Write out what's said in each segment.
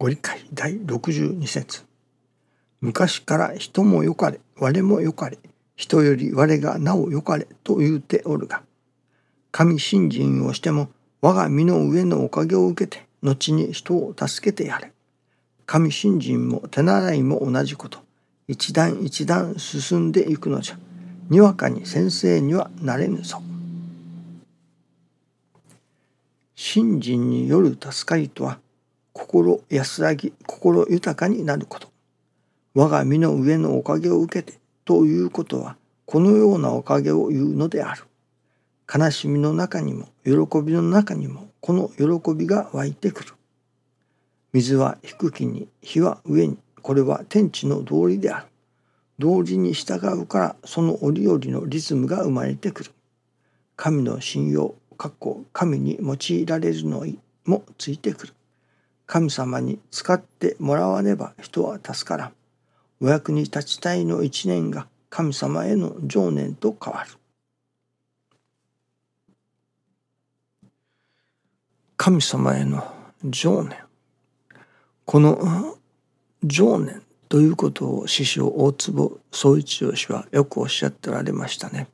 ご理解第62節。昔から人もよかれ我もよかれ人より我がなおよかれと言うておるが神信心をしても我が身の上のおかげを受けて後に人を助けてやれ。神信心も手習いも同じこと一段一段進んでいくのじゃ。にわかに先生にはなれぬぞ。信心による助かりとは心安らぎ心豊かになること。我が身の上のおかげを受けてということはこのようなおかげを言うのである。悲しみの中にも喜びの中にもこの喜びが湧いてくる。水は低きに火は上にこれは天地の道理である。同時に従うからその折々のリズムが生まれてくる。神の信用かっこ神に用いられるのもついてくる。神様に使ってもらわねば人は助からんお役に立ちたいの一年が神様への情念と変わる神様への情念この情念ということを師匠大坪宗一郎氏はよくおっしゃっておられましたね。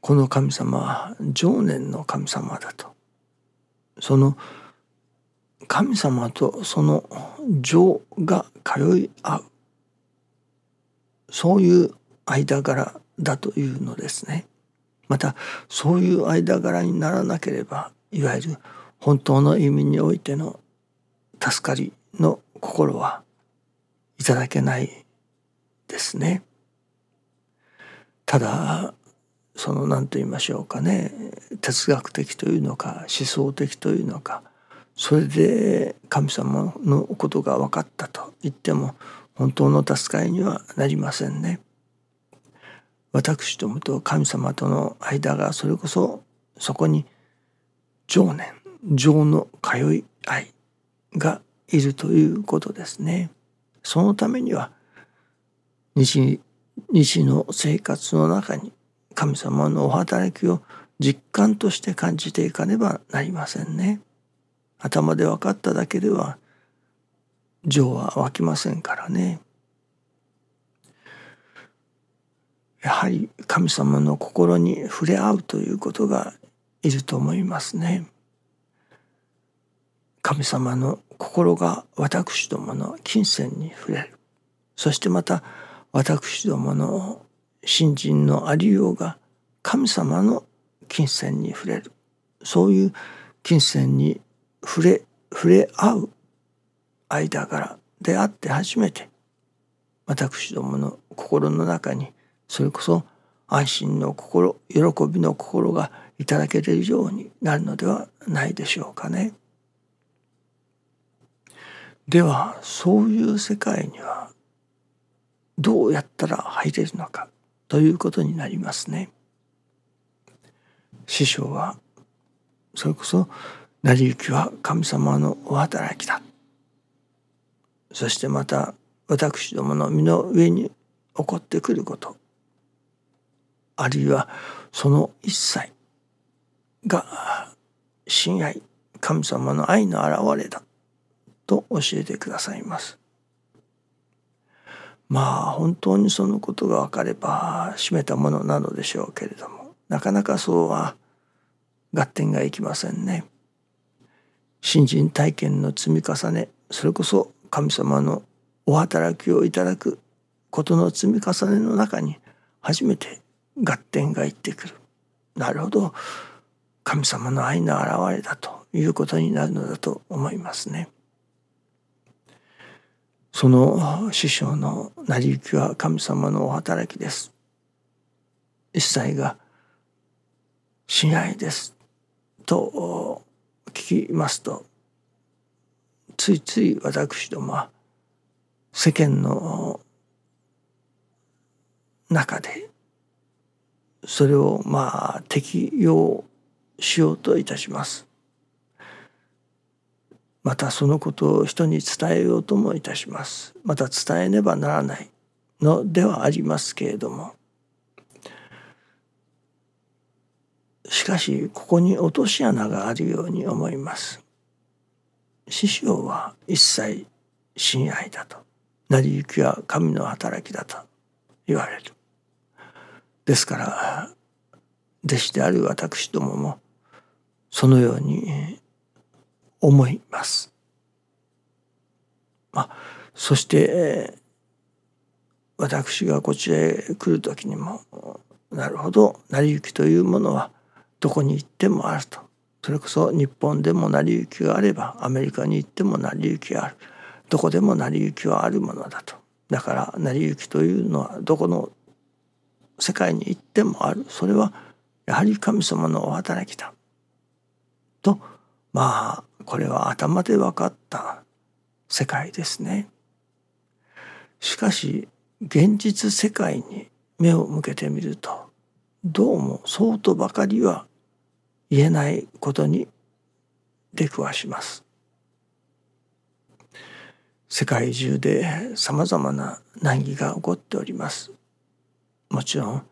この神様は情念の神様だと。その神様とその情が通い合うそういう間柄だというのですね。またそういう間柄にならなければいわゆる本当の意味においての助かりの心はいただけないですね。ただその何と言いましょうかね哲学的というのか思想的というのかそれで神様のことが分かったと言っても本当の助かりにはなりませんね。私どもと神様との間がそれこそそこに情念情の通い合いがいるということですね。そのためには西西の生活の中に神様のお働きを実感として感じていかねばなりませんね。頭で分かっただけでは情は湧きませんからね。やはり神様の心に触れ合うということがいると思いますね。神様の心が私どもの金銭に触れるそしてまた私どもの信心のありようが神様の金銭に触れるそういう金銭に触れ触れ合う間柄であって初めて私どもの心の中にそれこそ安心の心喜びの心がいただけるようになるのではないでしょうかね。ではそういう世界にはどうやったら入れるのかということになりますね。師匠はそれこそ成り行きは神様のお働きだそしてまた私どもの身の上に起こってくることあるいはその一切が親愛神様の愛の表れだと教えてくださいます。まあ本当にそのことが分かれば閉めたものなのでしょうけれどもなかなかそうは合点がいきませんね。新人体験の積み重ねそれこそ神様のお働きをいただくことの積み重ねの中に初めて合点がいってくる。なるほど神様の愛の表れだということになるのだと思いますね。その師匠の成り行きは神様のお働きです。一切が親愛ですと聞きますとついつい私どもは世間の中でそれをまあ適用しようといたします。またそのことを人に伝えようともいたしますまた伝えねばならないのではありますけれどもしかしここに落とし穴があるように思います。師匠は一切親愛だと。成り行きは神の働きだと言われる。ですから弟子である私どももそのように思います。まあ、そして私がこちらへ来る時にもなるほど成り行きというものはどこに行ってもあると。それこそ日本でも成り行きがあればアメリカに行っても成り行きがある。どこでも成り行きはあるものだと。だから成り行きというのはどこの世界に行ってもある。それはやはり神様のお働きだ。とまあこれは頭で分かった世界ですね。しかし現実世界に目を向けてみるとどうもそうとばかりは言えないことに出くわします。世界中でさまざまな難儀が起こっております。もちろん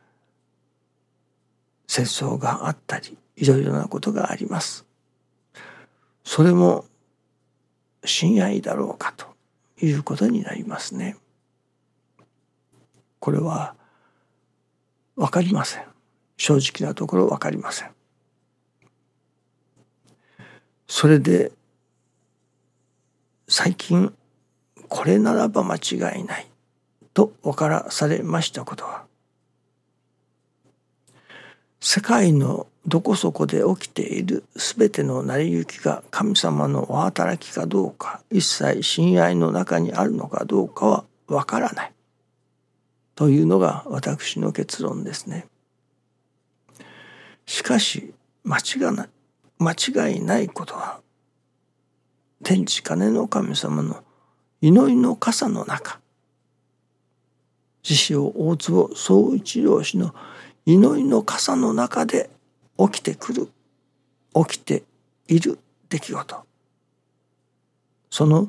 戦争があったりいろいろなことがあります。それも親愛だろうかということになりますね。これは分かりません。正直なところ分かりません。それで最近これならば間違いないと分からされましたことは世界のどこそこで起きている全ての成り行きが神様のお働きかどうか一切親愛の中にあるのかどうかはわからないというのが私の結論ですね。しかし間違い間違いないことは天地金の神様の祈りの傘の中獅子王大坪総一郎氏の祈りの傘の中で起きてくる起きている出来事。その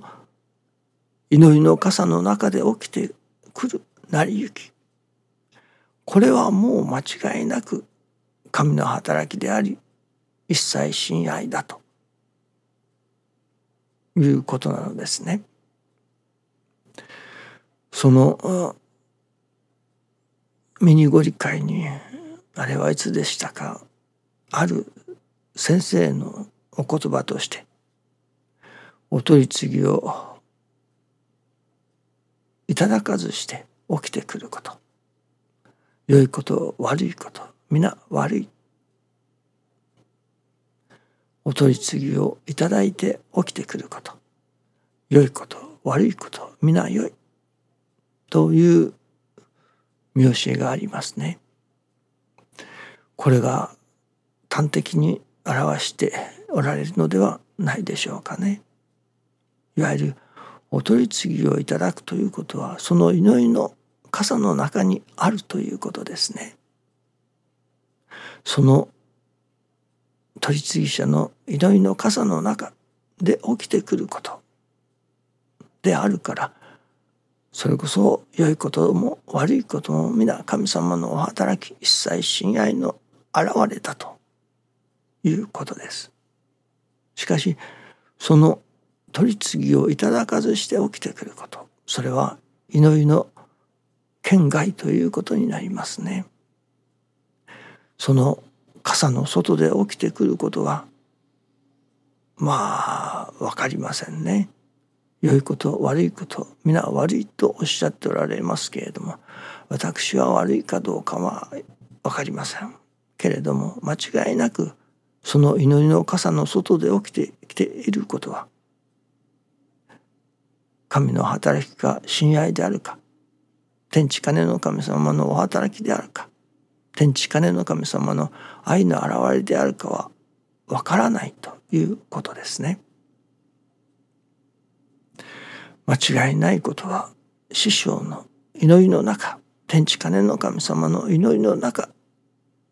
祈りの傘の中で起きてくる成り行き。これはもう間違いなく神の働きであり一切親愛だと。いうことなのですね。そのミニご理解にあれはいつでしたか？ある先生のお言葉としてお取り次ぎをいただかずして起きてくること。良いこと悪いこと皆悪いお取り次ぎをいただいて起きてくること良いこと悪いこと皆良いという見教えがありますね。これが端的に表しておられるのではないでしょうかね。いわゆるお取り次ぎをいただくということはその祈りの傘の中にあるということですね。その取り次ぎ者の祈りの傘の中で起きてくることであるからそれこそ良いことも悪いことも皆神様のお働き一切親愛の現れたということです。しかしその取り次ぎをいただかずして起きてくることそれは祈りの県外ということになりますね。その傘の外で起きてくることはまあ分かりませんね。良いこと悪いこと皆悪いとおっしゃっておられますけれども私は悪いかどうかは分かりませんけれども間違いなくその祈りの傘の外で起きてきていることは神の働きか親愛であるか天地金の神様のお働きであるか天地金の神様の愛の現れであるかはわからないということですね。間違いないことは師匠の祈りの中天地金の神様の祈りの中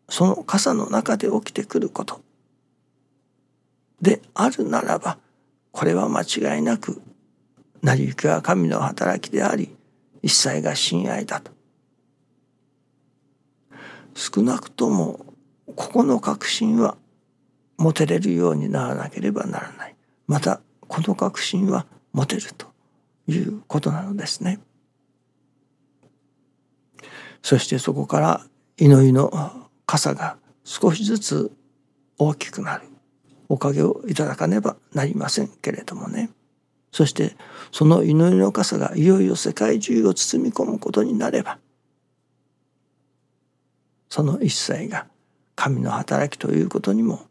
その傘の中で起きてくることであるならばこれは間違いなく成り行きは神の働きであり一切が親愛だと少なくともここの確信は持てれるようにならなければならない。またこの確信は持てるということなのですね。そしてそこから祈りの傘が少しずつ大きくなる。おかげをいただかねばなりませんけれどもね。そしてその祈りの傘がいよいよ世界中を包み込むことになればその一切が神の働きということにも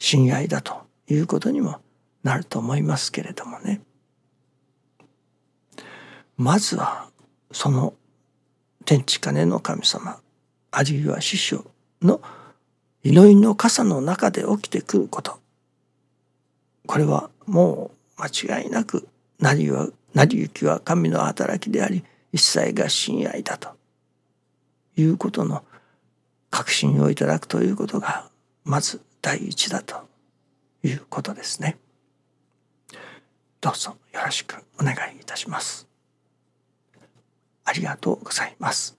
親愛だということにもなると思いますけれどもね。まずはその天地金の神様あるいは師匠の祈りの傘の中で起きてくること。これはもう間違いなく成りは成り行きは神の働きであり一切が親愛だと。いうことの確信をいただくということがまず第一だということですね。どうぞよろしくお願いいたします。ありがとうございます。